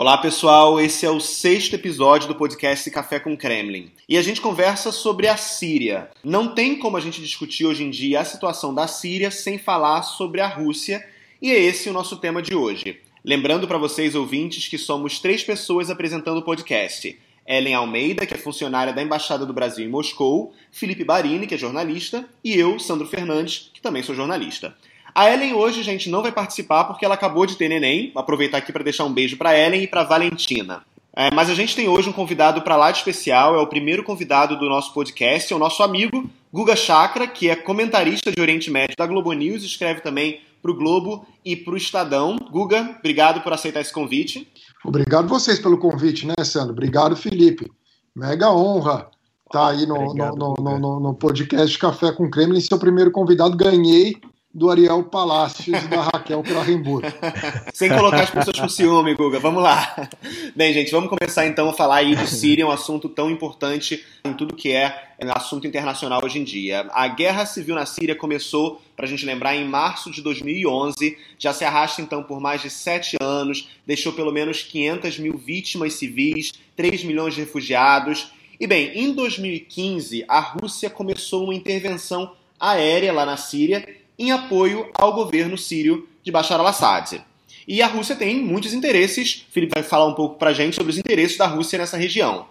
Olá pessoal, esse é o sexto episódio do podcast Café com Kremlin. E a gente conversa sobre a Síria. Não tem como a gente discutir hoje em dia a situação da Síria sem falar sobre a Rússia, e é esse o nosso tema de hoje. Lembrando para vocês, ouvintes, que somos três pessoas apresentando o podcast. Ellen Almeida, que é funcionária da Embaixada do Brasil em Moscou, Felipe Barini, que é jornalista, e eu, Sandro Fernandes, que também sou jornalista. A Ellen hoje, gente, não vai participar porque ela acabou de ter neném. Vou aproveitar aqui para deixar um beijo para Ellen e para Valentina. É, mas a gente tem hoje um convidado para lá de especial, é o primeiro convidado do nosso podcast, é o nosso amigo Guga Chakra, que é comentarista de Oriente Médio da Globo News, escreve também para o Globo e para o Estadão. Guga, obrigado por aceitar esse convite. Obrigado vocês pelo convite, né, Sandro? Obrigado, Felipe. Mega honra estar tá aí no, Obrigado, no, no, no, no, podcast Café com Kremlin, seu primeiro convidado. Ganhei do Ariel Palácios e da Raquel Krahenburg. Sem colocar as pessoas com ciúme, Guga. Vamos lá. Bem, gente, vamos começar então a falar aí de Síria, um assunto tão importante em tudo que é assunto internacional hoje em dia. A guerra civil na Síria começou, para a gente lembrar, em março de 2011, já se arrasta então por mais de sete anos, deixou pelo menos 500 mil vítimas civis, 3 milhões de refugiados. E bem, em 2015, a Rússia começou uma intervenção aérea lá na Síria em apoio ao governo sírio de Bashar al-Assad. E a Rússia tem muitos interesses. O Felipe vai falar um pouco para a gente sobre os interesses da Rússia nessa região.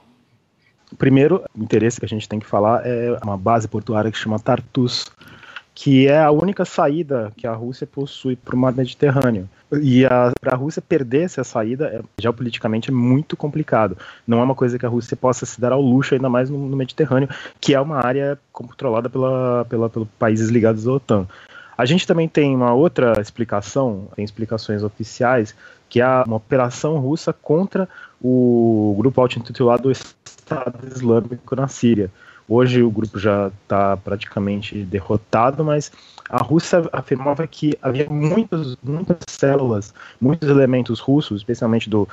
O primeiro interesse que a gente tem que falar é uma base portuária que chama Tartus, que é a única saída que a Rússia possui para o mar Mediterrâneo. E para a Rússia perder essa saída, é, geopoliticamente, é muito complicado. Não é uma coisa que a Rússia possa se dar ao luxo, ainda mais no, no Mediterrâneo, que é uma área controlada pela, pela, pelos países ligados à OTAN. A gente também tem uma outra explicação, tem explicações oficiais, que é uma operação russa contra o grupo auto-intitulado Estado Islâmico na Síria. Hoje o grupo já está praticamente derrotado, mas a Rússia afirmava que havia muitas, muitas células, muitos elementos russos, especialmente do,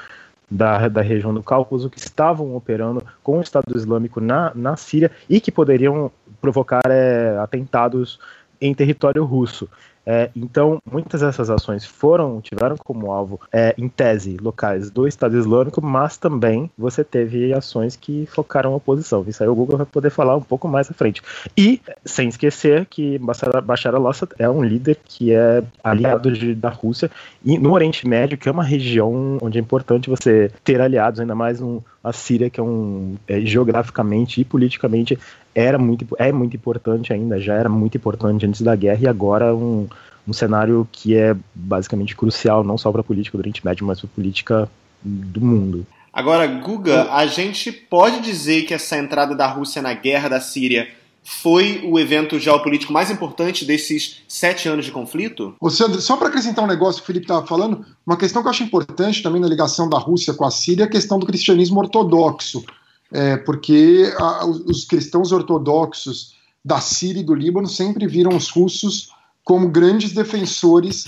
da, da região do Cáucaso, que estavam operando com o Estado Islâmico na, na Síria e que poderiam provocar é, atentados em território russo. É, então, muitas dessas ações foram, tiveram como alvo, é, em tese, locais do Estado Islâmico, mas também você teve ações que focaram a oposição. Isso aí o Google vai poder falar um pouco mais à frente. E, sem esquecer que Bashar al-Assad é um líder que é aliado de, da Rússia e no Oriente Médio, que é uma região onde é importante você ter aliados, ainda mais um, a Síria, que é um é, geograficamente e politicamente era muito, é muito importante ainda, já era muito importante antes da guerra e agora um, um cenário que é basicamente crucial, não só para a política do Oriente Médio, mas para a política do mundo. Agora, Guga, a gente pode dizer que essa entrada da Rússia na guerra da Síria foi o evento geopolítico mais importante desses sete anos de conflito? Ô Sandro, só para acrescentar um negócio que o Felipe estava falando, uma questão que eu acho importante também na ligação da Rússia com a Síria é a questão do cristianismo ortodoxo é, porque a, os cristãos ortodoxos da Síria e do Líbano sempre viram os russos como grandes defensores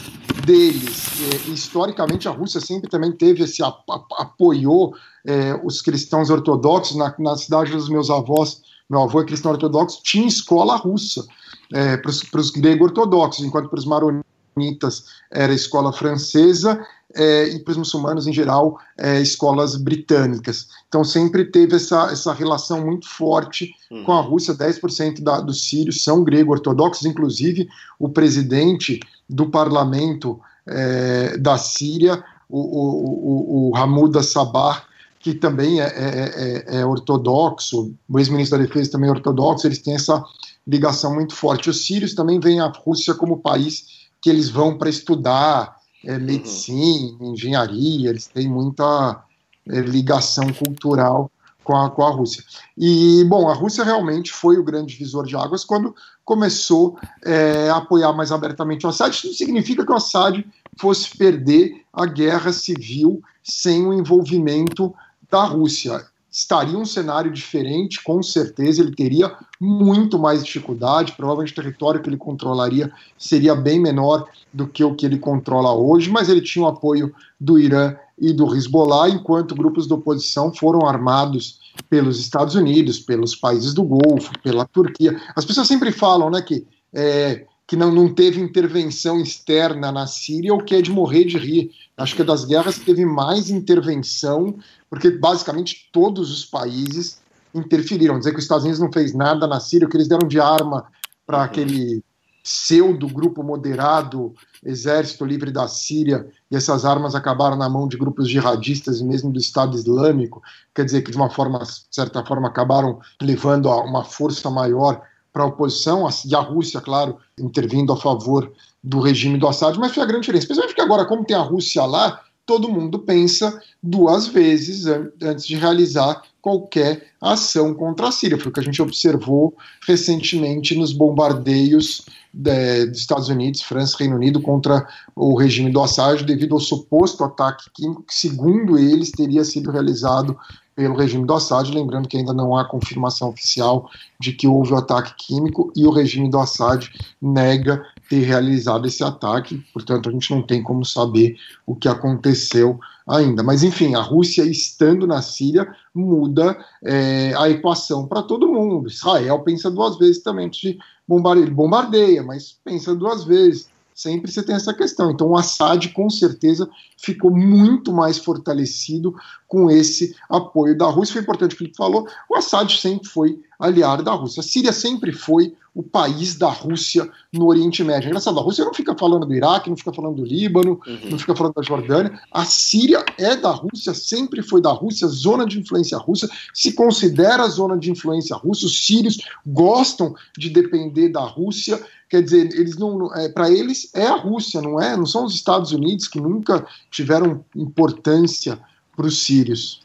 deles. É, historicamente, a Rússia sempre também teve esse apoiou é, os cristãos ortodoxos. Na, na, cidade dos meus avós, meu avô é cristão ortodoxo, tinha escola russa é, para os gregos ortodoxos, enquanto para os maronitas era escola francesa é, e para os muçulmanos em geral, é, escolas britânicas. Então sempre teve essa, essa relação muito forte uhum. com a Rússia. 10% da, dos sírios são grego-ortodoxos, inclusive o presidente do parlamento é, da Síria, o, o, o, o Hamoud Sabah, que também é, é, é, é ortodoxo, o ex-ministro da Defesa também é ortodoxo, eles têm essa ligação muito forte. Os sírios também veem a Rússia como país que eles vão para estudar, é, uhum. medicina, uhum. engenharia, eles têm muita é, ligação cultural com a, com a Rússia. E, bom, a Rússia realmente foi o grande divisor de águas quando começou é, a apoiar mais abertamente o Assad. Isso não significa que o Assad fosse perder a guerra civil sem o envolvimento da Rússia estaria um cenário diferente, com certeza ele teria muito mais dificuldade, provavelmente o território que ele controlaria seria bem menor do que o que ele controla hoje, mas ele tinha o apoio do Irã e do Hezbollah, enquanto grupos da oposição foram armados pelos Estados Unidos, pelos países do Golfo, pela Turquia. As pessoas sempre falam né, que é, que não, não teve intervenção externa na Síria, o que é de morrer de rir. Acho que é das guerras que teve mais intervenção, porque basicamente todos os países interferiram. Dizer que os Estados Unidos não fez nada na Síria, o que eles deram de arma para uhum. aquele pseudo grupo moderado Exército Livre da Síria e essas armas acabaram na mão de grupos jihadistas e mesmo do Estado Islâmico, quer dizer que de uma forma, certa forma, acabaram levando a uma força maior para a oposição, e a Rússia, claro, intervindo a favor do regime do Assad, mas foi a grande diferença. Principalmente porque agora, como tem a Rússia lá, todo mundo pensa duas vezes antes de realizar qualquer ação contra a Síria. Foi o que a gente observou recentemente nos bombardeios de, dos Estados Unidos, França e Reino Unido contra o regime do Assad devido ao suposto ataque químico que, segundo eles, teria sido realizado pelo regime do Assad, lembrando que ainda não há confirmação oficial de que houve o ataque químico e o regime do Assad nega ter realizado esse ataque, portanto a gente não tem como saber o que aconteceu ainda. Mas enfim, a Rússia estando na Síria muda é, a equação para todo mundo. Israel pensa duas vezes também. Ele bombardeia, mas pensa duas vezes sempre você tem essa questão. Então, o Assad, com certeza, ficou muito mais fortalecido com esse apoio da Rússia. Foi importante o que ele falou: o Assad sempre foi aliado da Rússia. A Síria sempre foi o país da Rússia no Oriente Médio. É engraçado, a Rússia não fica falando do Iraque, não fica falando do Líbano, uhum. não fica falando da Jordânia. A Síria é da Rússia, sempre foi da Rússia, zona de influência russa, se considera zona de influência russa. Os sírios gostam de depender da Rússia. Quer dizer, eles não, é, para eles é a Rússia, não é? Não são os Estados Unidos que nunca tiveram importância para os sírios.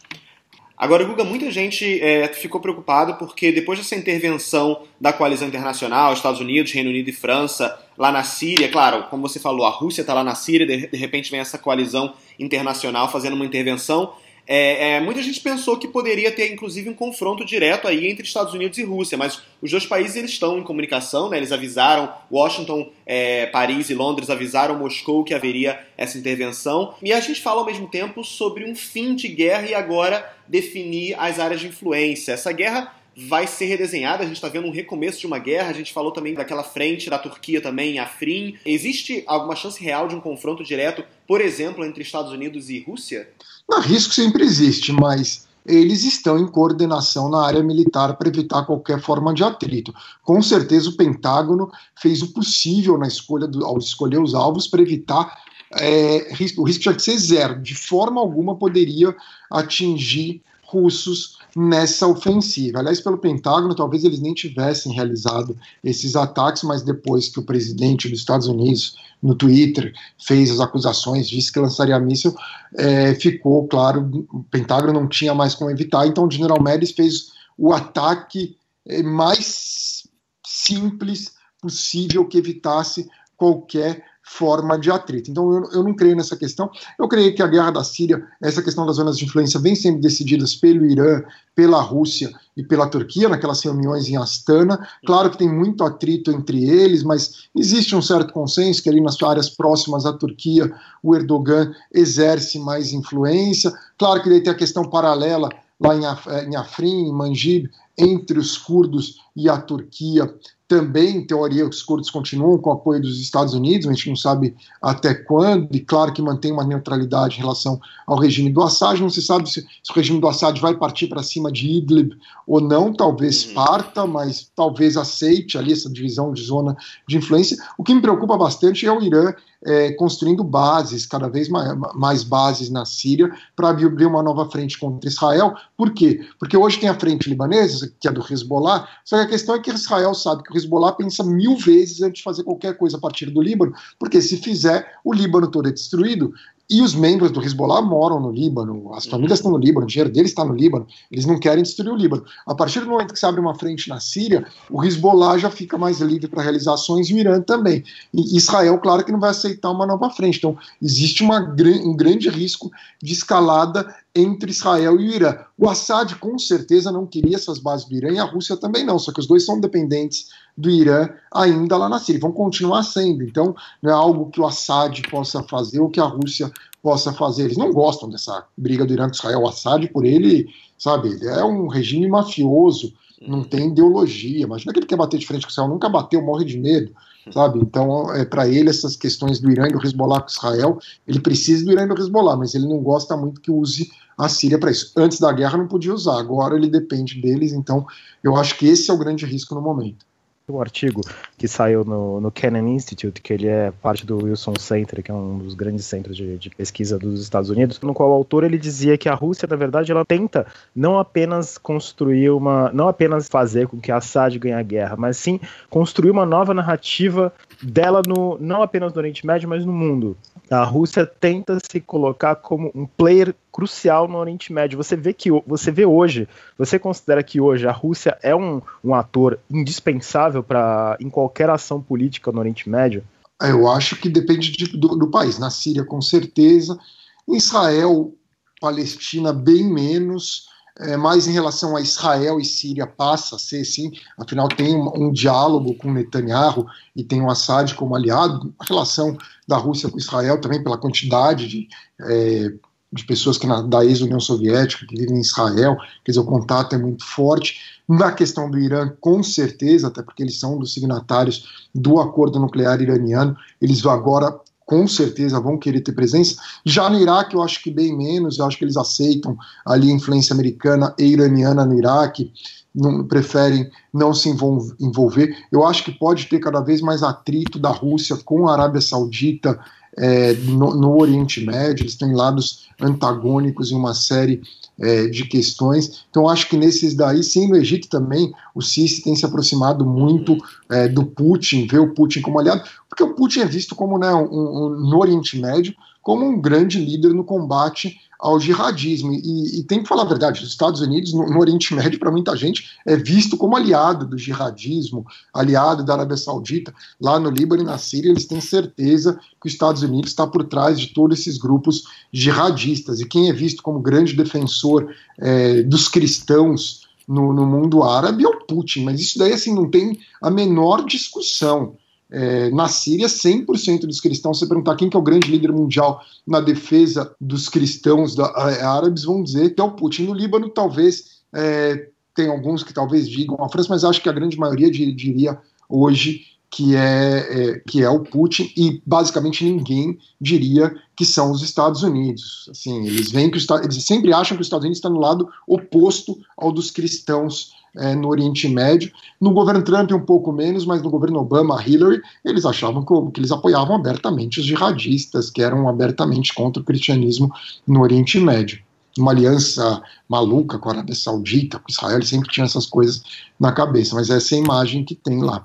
Agora, Guga, muita gente é, ficou preocupado porque depois dessa intervenção da coalizão internacional, Estados Unidos, Reino Unido e França, lá na Síria, claro, como você falou, a Rússia está lá na Síria, de, de repente vem essa coalizão internacional fazendo uma intervenção é, é, muita gente pensou que poderia ter, inclusive, um confronto direto aí entre Estados Unidos e Rússia, mas os dois países eles estão em comunicação, né? Eles avisaram Washington, é, Paris e Londres avisaram Moscou que haveria essa intervenção. E a gente fala ao mesmo tempo sobre um fim de guerra e agora definir as áreas de influência. Essa guerra vai ser redesenhada. A gente está vendo um recomeço de uma guerra. A gente falou também daquela frente da Turquia também, Afrin. Existe alguma chance real de um confronto direto, por exemplo, entre Estados Unidos e Rússia? Não, risco sempre existe, mas eles estão em coordenação na área militar para evitar qualquer forma de atrito. Com certeza o Pentágono fez o possível na escolha do, ao escolher os alvos para evitar é, o risco tinha que ser zero. De forma alguma poderia atingir russos nessa ofensiva. Aliás, pelo Pentágono, talvez eles nem tivessem realizado esses ataques, mas depois que o presidente dos Estados Unidos, no Twitter, fez as acusações, disse que lançaria míssil, é, ficou claro, o Pentágono não tinha mais como evitar, então o General Mattis fez o ataque é, mais simples possível que evitasse qualquer forma de atrito. Então eu, eu não creio nessa questão. Eu creio que a guerra da Síria, essa questão das zonas de influência, vem sendo decididas pelo Irã, pela Rússia e pela Turquia, naquelas reuniões em Astana. Claro que tem muito atrito entre eles, mas existe um certo consenso que ali nas áreas próximas à Turquia o Erdogan exerce mais influência. Claro que daí tem a questão paralela lá em, Af em Afrin, em Manjib, entre os curdos e a Turquia também, em teoria, os curdos continuam com o apoio dos Estados Unidos, a gente não sabe até quando, e claro que mantém uma neutralidade em relação ao regime do Assad. Não se sabe se, se o regime do Assad vai partir para cima de Idlib ou não, talvez uhum. parta, mas talvez aceite ali essa divisão de zona de influência. O que me preocupa bastante é o Irã é, construindo bases, cada vez mais, mais bases na Síria, para abrir uma nova frente contra Israel. Por quê? Porque hoje tem a frente libanesa, que é do Hezbollah, só que a questão é que Israel sabe que o Hezbollah pensa mil vezes antes de fazer qualquer coisa a partir do Líbano, porque se fizer, o Líbano todo é destruído e os membros do Hezbollah moram no Líbano, as famílias estão no Líbano, o dinheiro deles está no Líbano, eles não querem destruir o Líbano. A partir do momento que se abre uma frente na Síria, o Hezbollah já fica mais livre para realizar ações e o Irã também. E Israel, claro que não vai aceitar uma nova frente. Então, existe uma, um grande risco de escalada entre Israel e o Irã. O Assad, com certeza, não queria essas bases do Irã e a Rússia também não, só que os dois são dependentes do Irã ainda lá na Síria, vão continuar sendo. Então, não é algo que o Assad possa fazer ou que a Rússia possa fazer. Eles não gostam dessa briga do Irã com Israel. O Assad, por ele, sabe, ele é um regime mafioso, não tem ideologia. Imagina que ele quer bater de frente com Israel, nunca bateu, morre de medo. Sabe? Então, é, para ele, essas questões do Irã e do Hezbollah com Israel, ele precisa do Irã e do Hezbollah, mas ele não gosta muito que use a Síria para isso. Antes da guerra não podia usar, agora ele depende deles, então eu acho que esse é o grande risco no momento um artigo que saiu no, no Kennan Institute, que ele é parte do Wilson Center, que é um dos grandes centros de, de, pesquisa dos Estados Unidos, no qual o autor ele dizia que a Rússia, na verdade, ela tenta não apenas construir uma, não apenas fazer com que Assad ganhe a guerra, mas sim construir uma nova narrativa dela no, não apenas no Oriente Médio, mas no mundo. A Rússia tenta se colocar como um player crucial no Oriente Médio. Você vê que você vê hoje, você considera que hoje a Rússia é um, um ator indispensável para em qualquer ação política no Oriente Médio? Eu acho que depende de, do, do país. Na Síria, com certeza. Israel, Palestina, bem menos. É, mais em relação a Israel e Síria passa a ser sim, afinal tem um, um, diálogo com Netanyahu e tem o Assad como aliado, a relação da Rússia com Israel também pela quantidade de, é, de pessoas que na, da ex-União Soviética que vivem em Israel, quer dizer, o contato é muito forte. Na questão do Irã, com certeza, até porque eles são dos signatários do acordo nuclear iraniano, eles agora com certeza vão querer ter presença. Já no Iraque, eu acho que bem menos, eu acho que eles aceitam ali a influência americana e iraniana no Iraque, não, preferem não se envolver. Eu acho que pode ter cada vez mais atrito da Rússia com a Arábia Saudita é, no, no, Oriente Médio, eles têm lados antagônicos em uma série é, de questões. Então, acho que nesses daí, sim, no Egito também, o Sisi tem se aproximado muito é, do Putin, vê o Putin como aliado, porque o Putin é visto como, né, um, um, no Oriente Médio, como um grande líder no combate ao jihadismo. E, e, tem que falar a verdade: os Estados Unidos, no, no Oriente Médio, para muita gente, é visto como aliado do jihadismo, aliado da Arábia Saudita. Lá no Líbano e na Síria, eles têm certeza que os Estados Unidos está por trás de todos esses grupos jihadistas. E quem é visto como grande defensor é, dos cristãos no, no mundo árabe é o Putin. Mas isso daí assim, não tem a menor discussão. É, na Síria, 100% dos cristãos, se perguntar quem que é o grande líder mundial na defesa dos cristãos da, árabes, vão dizer que é o Putin. No Líbano, talvez, é, tem alguns que talvez digam a França, mas acho que a grande maioria diria hoje que é, é, que é o Putin e basicamente ninguém diria que são os Estados Unidos. Assim, eles veem que os, eles sempre acham que os Estados Unidos está no lado oposto ao dos cristãos é, no Oriente Médio. No governo Trump, um pouco menos, mas no governo Obama, Hillary, eles achavam que, que, eles apoiavam abertamente os jihadistas, que eram abertamente contra o cristianismo no Oriente Médio. Uma aliança maluca com a Arábia Saudita, com Israel, eles sempre tinham essas coisas na cabeça, mas essa é a imagem que tem lá.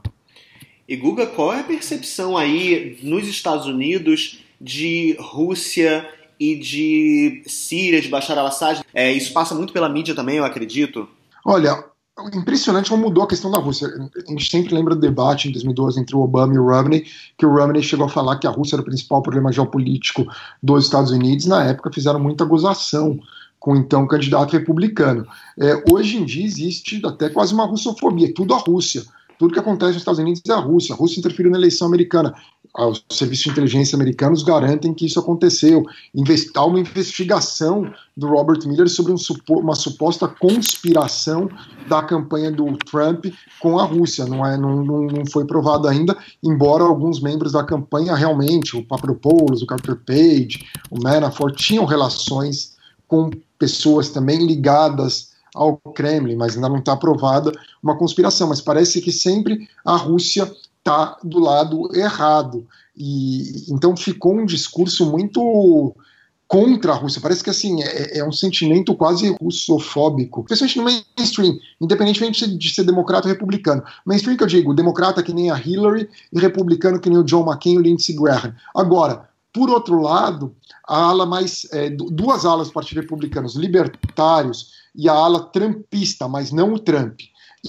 E Guga, qual é a percepção aí nos Estados Unidos de Rússia e de Síria, de Bashar al-Assad? É, isso passa muito pela mídia também, eu acredito. Olha, impressionante como mudou a questão da Rússia. A gente sempre lembra do debate em 2012 entre o Obama e o Romney, que o Romney chegou a falar que a Rússia era o principal problema geopolítico dos Estados Unidos. Na época fizeram muita gozação com então candidato republicano. É, hoje em dia existe até quase uma russofobia, tudo a Rússia. Tudo que acontece nos Estados Unidos é a Rússia. A Rússia interferiu na eleição americana. Os serviços de inteligência americanos garantem que isso aconteceu. Há uma investigação do Robert Miller sobre um, uma suposta conspiração da campanha do Trump com a Rússia. Não, é, não, não foi provado ainda, embora alguns membros da campanha realmente, o Papropoulos, o Carter Page, o Manafort, tinham relações com pessoas também ligadas ao Kremlin, mas ainda não está aprovada uma conspiração. Mas parece que sempre a Rússia está do lado errado. E então ficou um discurso muito contra a Rússia. Parece que assim é, é um sentimento quase russofóbico, especialmente no mainstream, independentemente de ser democrata ou republicano. Mainstream que eu digo, democrata que nem a Hillary e republicano que nem o John McCain e o Lindsey Graham. Agora, por outro lado, a ala mais é, duas alas do Partido Republicano, os libertários e a ala trumpista, mas não o Trump.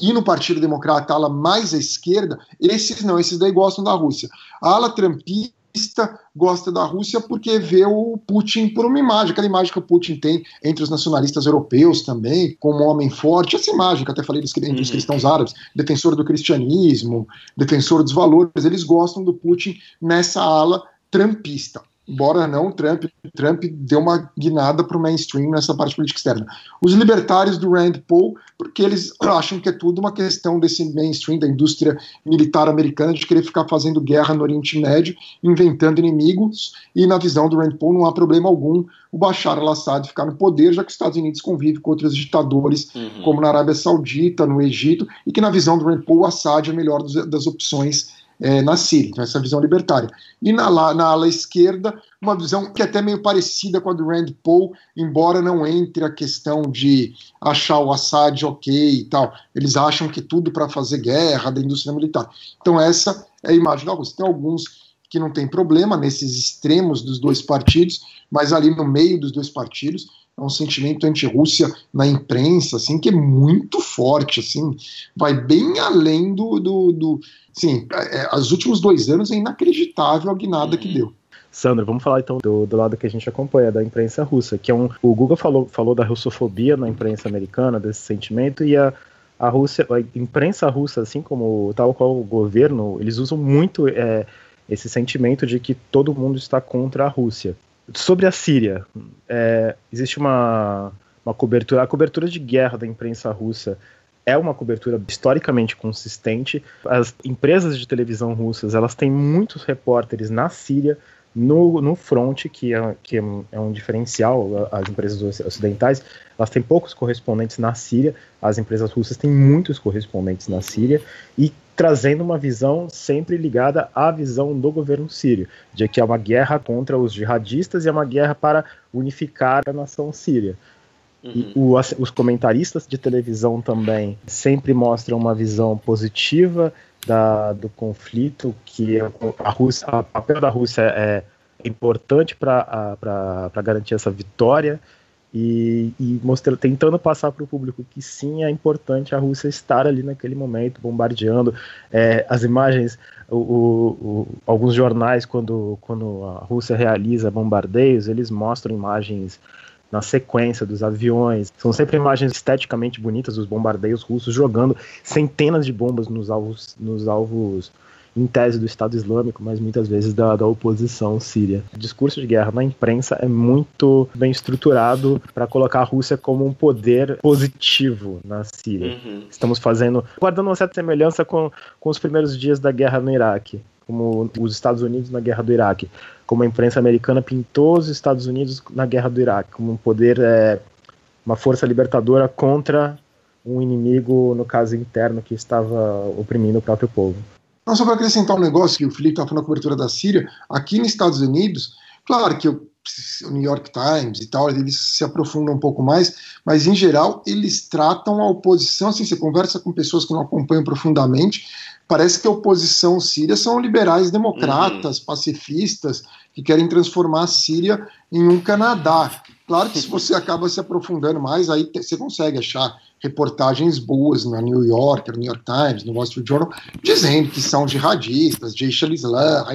E no Partido Democrata, a ala mais à esquerda, esses não, esses daí gostam da Rússia. A ala trumpista gosta da Rússia porque vê o Putin por uma imagem, aquela imagem que o Putin tem entre os nacionalistas europeus também, como um homem forte, essa imagem que até falei dos, entre os uhum. cristãos árabes, defensor do cristianismo, defensor dos valores, eles gostam do Putin nessa ala trumpista. Embora não, Trump, Trump deu uma guinada para o mainstream nessa parte política externa. Os libertários do Rand Paul, porque eles acham que é tudo uma questão desse mainstream da indústria militar americana de querer ficar fazendo guerra no Oriente Médio, inventando inimigos, e na visão do Rand Paul não há problema algum o Bashar al-Assad ficar no poder, já que os Estados Unidos convivem com outros ditadores, uhum. como na Arábia Saudita, no Egito, e que na visão do Rand Paul, o Assad é a melhor das opções é, na Síria, então essa visão libertária. E na, na ala esquerda, uma visão que é até meio parecida com a do Rand Paul, embora não entre a questão de achar o Assad ok e tal. Eles acham que tudo para fazer guerra da indústria militar. Então essa é a imagem da Rússia. Tem alguns que não tem problema nesses extremos dos dois partidos, mas ali no meio dos dois partidos é um sentimento anti-Rússia na imprensa, assim, que é muito forte, assim, vai bem além do, do, do sim, é, os últimos dois anos é inacreditável a guinada que uhum. deu. Sandro, vamos falar então do, do, lado que a gente acompanha, da imprensa russa, que é um. O Google falou, falou da russofobia na imprensa americana, desse sentimento, e a, a Rússia, a imprensa russa, assim como tal qual o governo, eles usam muito é, esse sentimento de que todo mundo está contra a Rússia. Sobre a Síria, é, existe uma, uma cobertura, a cobertura de guerra da imprensa russa é uma cobertura historicamente consistente. As empresas de televisão russas elas têm muitos repórteres na Síria, no, no front, que, é, que é, é um diferencial, as empresas ocidentais, elas têm poucos correspondentes na Síria, as empresas russas têm muitos correspondentes na Síria, e trazendo uma visão sempre ligada à visão do governo sírio, de que é uma guerra contra os jihadistas e é uma guerra para unificar a nação síria. Uhum. E o, os comentaristas de televisão também sempre mostram uma visão positiva da, do conflito, que a Rússia, o papel da Rússia é importante para garantir essa vitória e, e mostra, tentando passar para o público que sim é importante a Rússia estar ali naquele momento bombardeando é, as imagens o, o, o, alguns jornais quando, quando a Rússia realiza bombardeios eles mostram imagens na sequência dos aviões. São sempre imagens esteticamente bonitas dos bombardeios russos jogando centenas de bombas nos alvos, nos alvos em tese do Estado Islâmico, mas muitas vezes da, da oposição síria. O discurso de guerra na imprensa é muito bem estruturado para colocar a Rússia como um poder positivo na Síria. Uhum. Estamos fazendo, guardando uma certa semelhança com, com os primeiros dias da guerra no Iraque como os Estados Unidos na guerra do Iraque, como a imprensa americana pintou os Estados Unidos na guerra do Iraque, como um poder, é, uma força libertadora contra um inimigo, no caso interno, que estava oprimindo o próprio povo. Não, só para acrescentar um negócio que o Felipe estava falando na cobertura da Síria, aqui nos Estados Unidos, claro que o New York Times e tal, eles se aprofundam um pouco mais, mas em geral eles tratam a oposição, assim, você conversa com pessoas que não acompanham profundamente, parece que a oposição síria são liberais democratas, uhum. pacifistas, que querem transformar a Síria em um Canadá. Claro que se você acaba se aprofundando mais, aí você consegue achar reportagens boas na New York, no New York Times, no Wall Street Journal, dizendo que são jihadistas, Jaish al-Islam,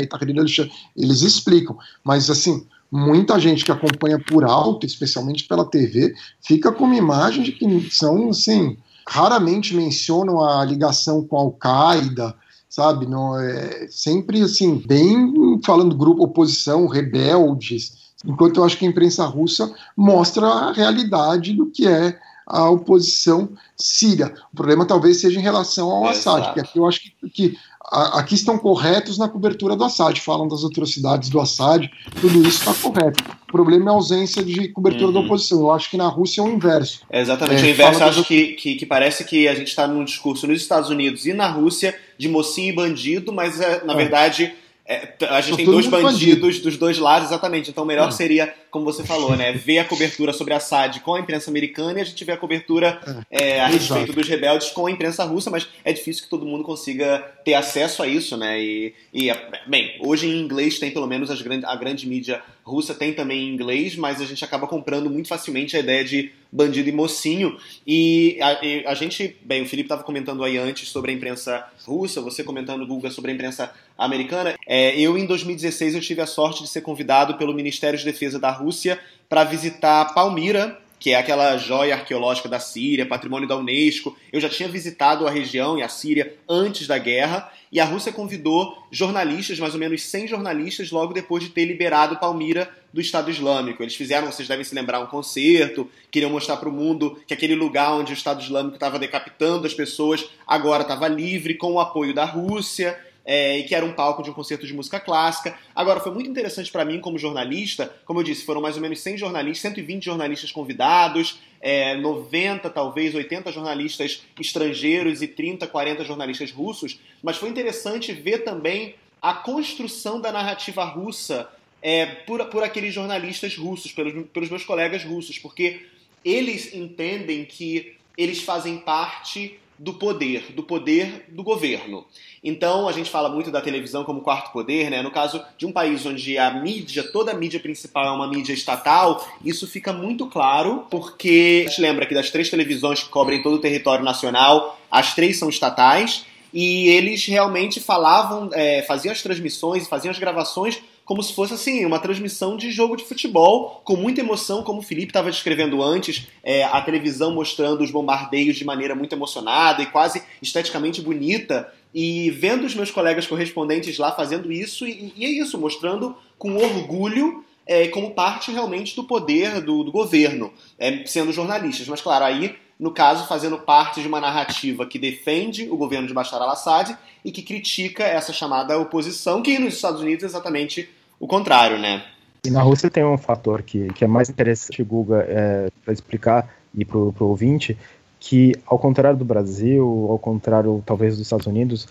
eles explicam. Mas, assim, muita gente que acompanha por alto, especialmente pela TV, fica com uma imagem de que são, assim, raramente mencionam a ligação com a Al-Qaeda, sabe? Não, é, sempre assim, bem falando grupo oposição, rebeldes, enquanto eu acho que a imprensa russa mostra a realidade do que é a oposição síria. O problema talvez seja em relação ao é, Assad, porque aqui eu acho que, que aqui estão corretos na cobertura do Assad, falam das atrocidades do Assad, tudo isso está correto. O problema é a ausência de cobertura uhum. da oposição. Eu acho que na Rússia é o inverso. É exatamente é, o inverso. Eu acho das... que, que, que, parece que a gente está num discurso nos Estados Unidos e na Rússia de mocinho e bandido, mas é, na é. verdade é, a gente tem dois bandidos bandido. dos dois lados, exatamente. Então, o melhor é. seria, como você falou, né, ver a cobertura sobre Assad com a imprensa americana e a gente ver a cobertura é. é a respeito dos rebeldes com a imprensa russa, mas é difícil que todo mundo consiga ter acesso a isso, né? E, e bem, hoje em inglês tem pelo menos grande, a grande mídia russa tem também em inglês, mas a gente acaba comprando muito facilmente a ideia de bandido e mocinho. E a, e a gente, bem, o Felipe estava comentando aí antes sobre a imprensa russa, você comentando, Guga, sobre a imprensa americana. É, eu, em 2016, eu tive a sorte de ser convidado pelo Ministério de Defesa da Rússia para visitar Palmira, que é aquela joia arqueológica da Síria, patrimônio da Unesco. Eu já tinha visitado a região e a Síria antes da guerra, e a Rússia convidou jornalistas, mais ou menos 100 jornalistas, logo depois de ter liberado Palmira do Estado Islâmico. Eles fizeram, vocês devem se lembrar, um concerto, queriam mostrar para o mundo que aquele lugar onde o Estado Islâmico estava decapitando as pessoas agora estava livre, com o apoio da Rússia é, e que era um palco de um concerto de música clássica. Agora, foi muito interessante para mim como jornalista, como eu disse, foram mais ou menos 100 jornalistas, 120 jornalistas convidados, é, 90, talvez 80 jornalistas estrangeiros e 30, 40 jornalistas russos, mas foi interessante ver também a construção da narrativa russa é, por, por aqueles jornalistas russos, pelos, pelos meus colegas russos, porque eles entendem que eles fazem parte do poder, do poder do governo. Então, a gente fala muito da televisão como quarto poder, né? No caso de um país onde a mídia, toda a mídia principal é uma mídia estatal, isso fica muito claro, porque a gente lembra que das três televisões que cobrem todo o território nacional, as três são estatais, e eles realmente falavam, é, faziam as transmissões, faziam as gravações como se fosse assim uma transmissão de jogo de futebol com muita emoção, como o Felipe estava descrevendo antes, é, a televisão mostrando os bombardeios de maneira muito emocionada e quase esteticamente bonita. E vendo os meus colegas correspondentes lá fazendo isso, e, e é isso, mostrando com orgulho é, como parte realmente do poder do, do governo, é, sendo jornalistas. Mas, claro, aí no caso, fazendo parte de uma narrativa que defende o governo de Bashar al-Assad e que critica essa chamada oposição, que nos Estados Unidos é exatamente o contrário, né? E na Rússia tem um fator que, que é mais interessante, Guga, é, para explicar e para o ouvinte, que ao contrário do Brasil, ao contrário talvez dos Estados Unidos,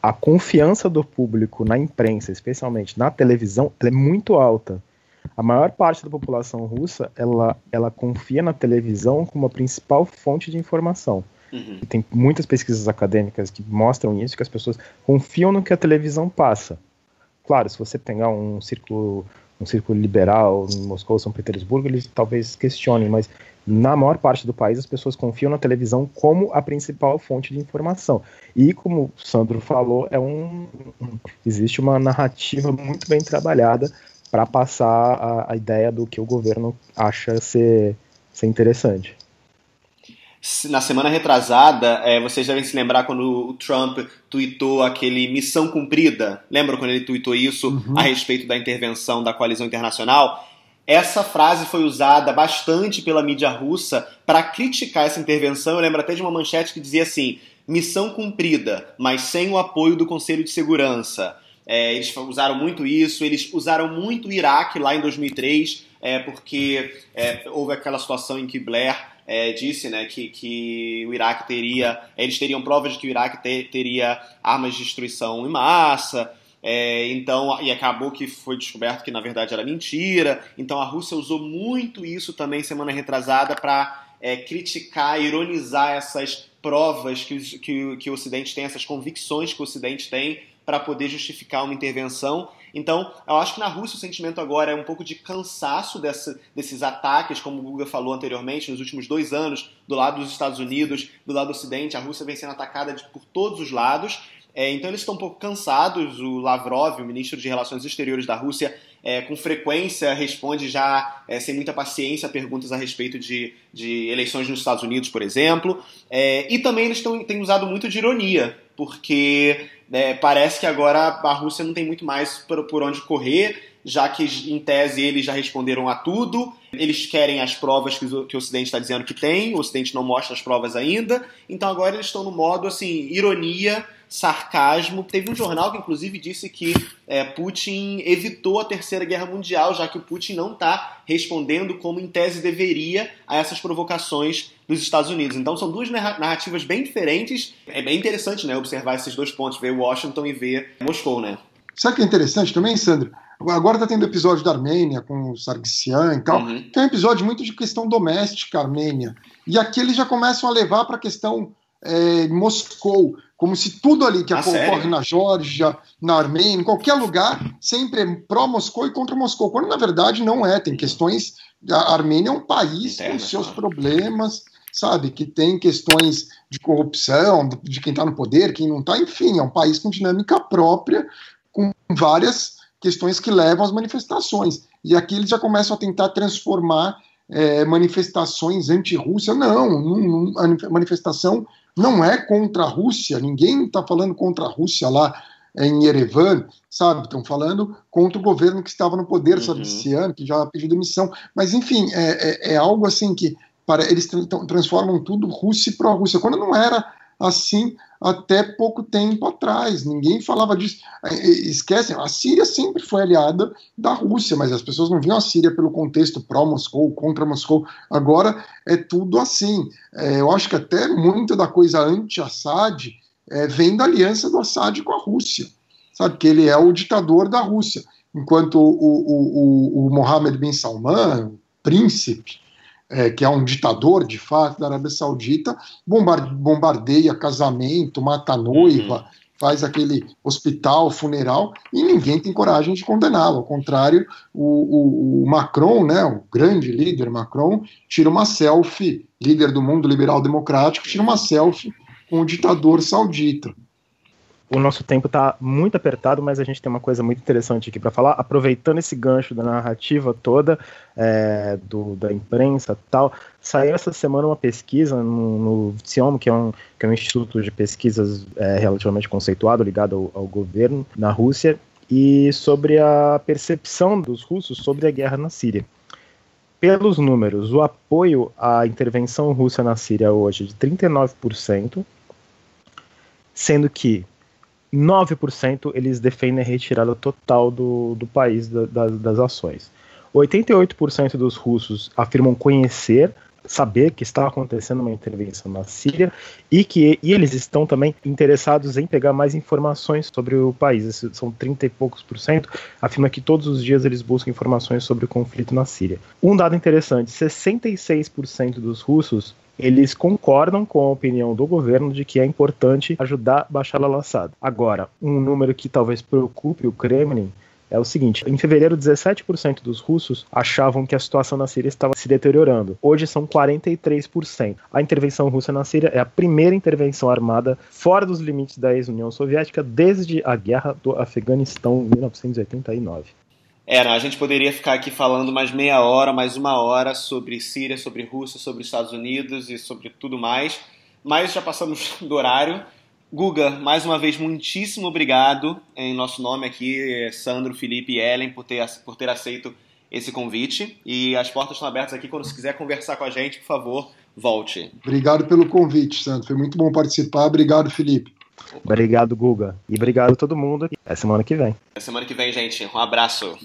a confiança do público na imprensa, especialmente na televisão, é muito alta a maior parte da população russa ela, ela confia na televisão como a principal fonte de informação. Uhum. Tem muitas pesquisas acadêmicas que mostram isso, que as pessoas confiam no que a televisão passa. Claro, se você pegar um círculo, um círculo liberal em Moscou, São Petersburgo, eles talvez questionem, mas na maior parte do país as pessoas confiam na televisão como a principal fonte de informação. E como o Sandro falou, é um, existe uma narrativa muito bem trabalhada para passar a, a, ideia do que o governo acha ser, ser interessante. Na semana retrasada, é, vocês devem se lembrar quando o Trump tweetou aquele missão cumprida. Lembram quando ele tweetou isso uhum. a respeito da intervenção da coalizão internacional? Essa frase foi usada bastante pela mídia russa para criticar essa intervenção. Eu lembro até de uma manchete que dizia assim: missão cumprida, mas sem o apoio do Conselho de Segurança. É, eles usaram muito isso, eles usaram muito o Iraque lá em 2003, é, porque é, houve aquela situação em que Blair é, disse né, que, que o Iraque teria. Eles teriam provas de que o Iraque ter, teria armas de destruição em massa. É, então, e acabou que foi descoberto que na verdade era mentira. Então a Rússia usou muito isso também semana retrasada para é, criticar, ironizar essas provas que, que, que o Ocidente tem, essas convicções que o Ocidente tem para poder justificar uma intervenção. Então, eu acho que na Rússia o sentimento agora é um pouco de cansaço dessa, desses ataques, como o Guga falou anteriormente, nos últimos dois anos, do lado dos Estados Unidos, do lado do Ocidente, a Rússia vem sendo atacada de, por todos os lados. É, então, eles estão um pouco cansados. O Lavrov, o ministro de Relações Exteriores da Rússia, é, com frequência responde já é, sem muita paciência perguntas a respeito de, de eleições nos Estados Unidos, por exemplo. É, e também eles tão, têm usado muito de ironia, porque é, parece que agora a Rússia não tem muito mais por, por onde correr, já que, em tese, eles já responderam a tudo. Eles querem as provas que o, que o Ocidente está dizendo que tem, o Ocidente não mostra as provas ainda. Então agora eles estão no modo, assim, ironia sarcasmo. Teve um jornal que, inclusive, disse que é, Putin evitou a Terceira Guerra Mundial, já que o Putin não está respondendo como, em tese, deveria a essas provocações dos Estados Unidos. Então, são duas narrativas bem diferentes. É bem interessante né, observar esses dois pontos, ver Washington e ver Moscou, né? Sabe o que é interessante também, Sandro? Agora está tendo episódio da Armênia com o Sargsyan e tal. Uhum. Tem um episódio muito de questão doméstica armênia. E aqui eles já começam a levar para a questão é, Moscou como se tudo ali que ah, ocorre sério? na Geórgia, na Armênia, em qualquer lugar, sempre é pró-Moscou e contra Moscou, quando na verdade não é. Tem questões. A Armênia é um país Interna, com seus problemas, sabe? Que tem questões de corrupção, de quem está no poder, quem não está, enfim, é um país com dinâmica própria, com várias questões que levam às manifestações. E aqui eles já começam a tentar transformar é, manifestações anti-Rússia. Não, não, a manifestação não é contra a Rússia, ninguém está falando contra a Rússia lá em Yerevan, sabe? Estão falando contra o governo que estava no poder, uhum. esse ano, que já pediu demissão. Mas, enfim, é, é, é algo assim que para, eles transformam tudo Rússia e pró-Rússia, quando não era assim até pouco tempo atrás. Ninguém falava disso. É, é, esquecem, a Síria sempre foi aliada da Rússia, mas as pessoas não viam a Síria pelo contexto pró-Moscou, contra Moscou. Agora é tudo assim. É, eu acho que até muito da coisa anti-Assad é, vem da aliança do Assad com a Rússia, sabe? Que ele é o ditador da Rússia, enquanto o, o, o, o Mohammed bin Salman, o príncipe, é, que é um ditador de fato da Arábia Saudita, bombardeia casamento, mata noiva, uhum. faz aquele hospital, funeral, e ninguém tem coragem de condená-lo. Ao contrário, o, o, o, Macron, né, o grande líder Macron, tira uma selfie, líder do mundo liberal democrático, tira uma selfie com o ditador saudita. O nosso tempo está muito apertado, mas a gente tem uma coisa muito interessante aqui para falar. Aproveitando esse gancho da narrativa toda é, do, da imprensa tal, saiu essa semana uma pesquisa no, no CIOM, que é, um, que é um instituto de pesquisas é, relativamente conceituado, ligado ao, ao governo na Rússia, e sobre a percepção dos russos sobre a guerra na Síria pelos números, o apoio à intervenção russa na Síria hoje é de 39%, sendo que 9% eles defendem a retirada total do, do país da, da, das ações. 88% dos russos afirmam conhecer saber que está acontecendo uma intervenção na Síria e que e eles estão também interessados em pegar mais informações sobre o país. São 30 e poucos por cento, afirma que todos os dias eles buscam informações sobre o conflito na Síria. Um dado interessante, 66% dos russos eles concordam com a opinião do governo de que é importante ajudar Bashar al-Assad. Agora, um número que talvez preocupe o Kremlin é o seguinte: em fevereiro, 17% dos russos achavam que a situação na Síria estava se deteriorando. Hoje são 43%. A intervenção russa na Síria é a primeira intervenção armada fora dos limites da ex-União Soviética desde a guerra do Afeganistão em 1989. Era, a gente poderia ficar aqui falando mais meia hora, mais uma hora sobre Síria, sobre Rússia, sobre Estados Unidos e sobre tudo mais, mas já passamos do horário. Guga, mais uma vez, muitíssimo obrigado em nosso nome aqui, Sandro, Felipe e Ellen, por ter, por ter aceito esse convite. E as portas estão abertas aqui. Quando você quiser conversar com a gente, por favor, volte. Obrigado pelo convite, Sandro. Foi muito bom participar. Obrigado, Felipe. Obrigado, Guga. E obrigado a todo mundo. Até semana que vem. Até semana que vem, gente. Um abraço.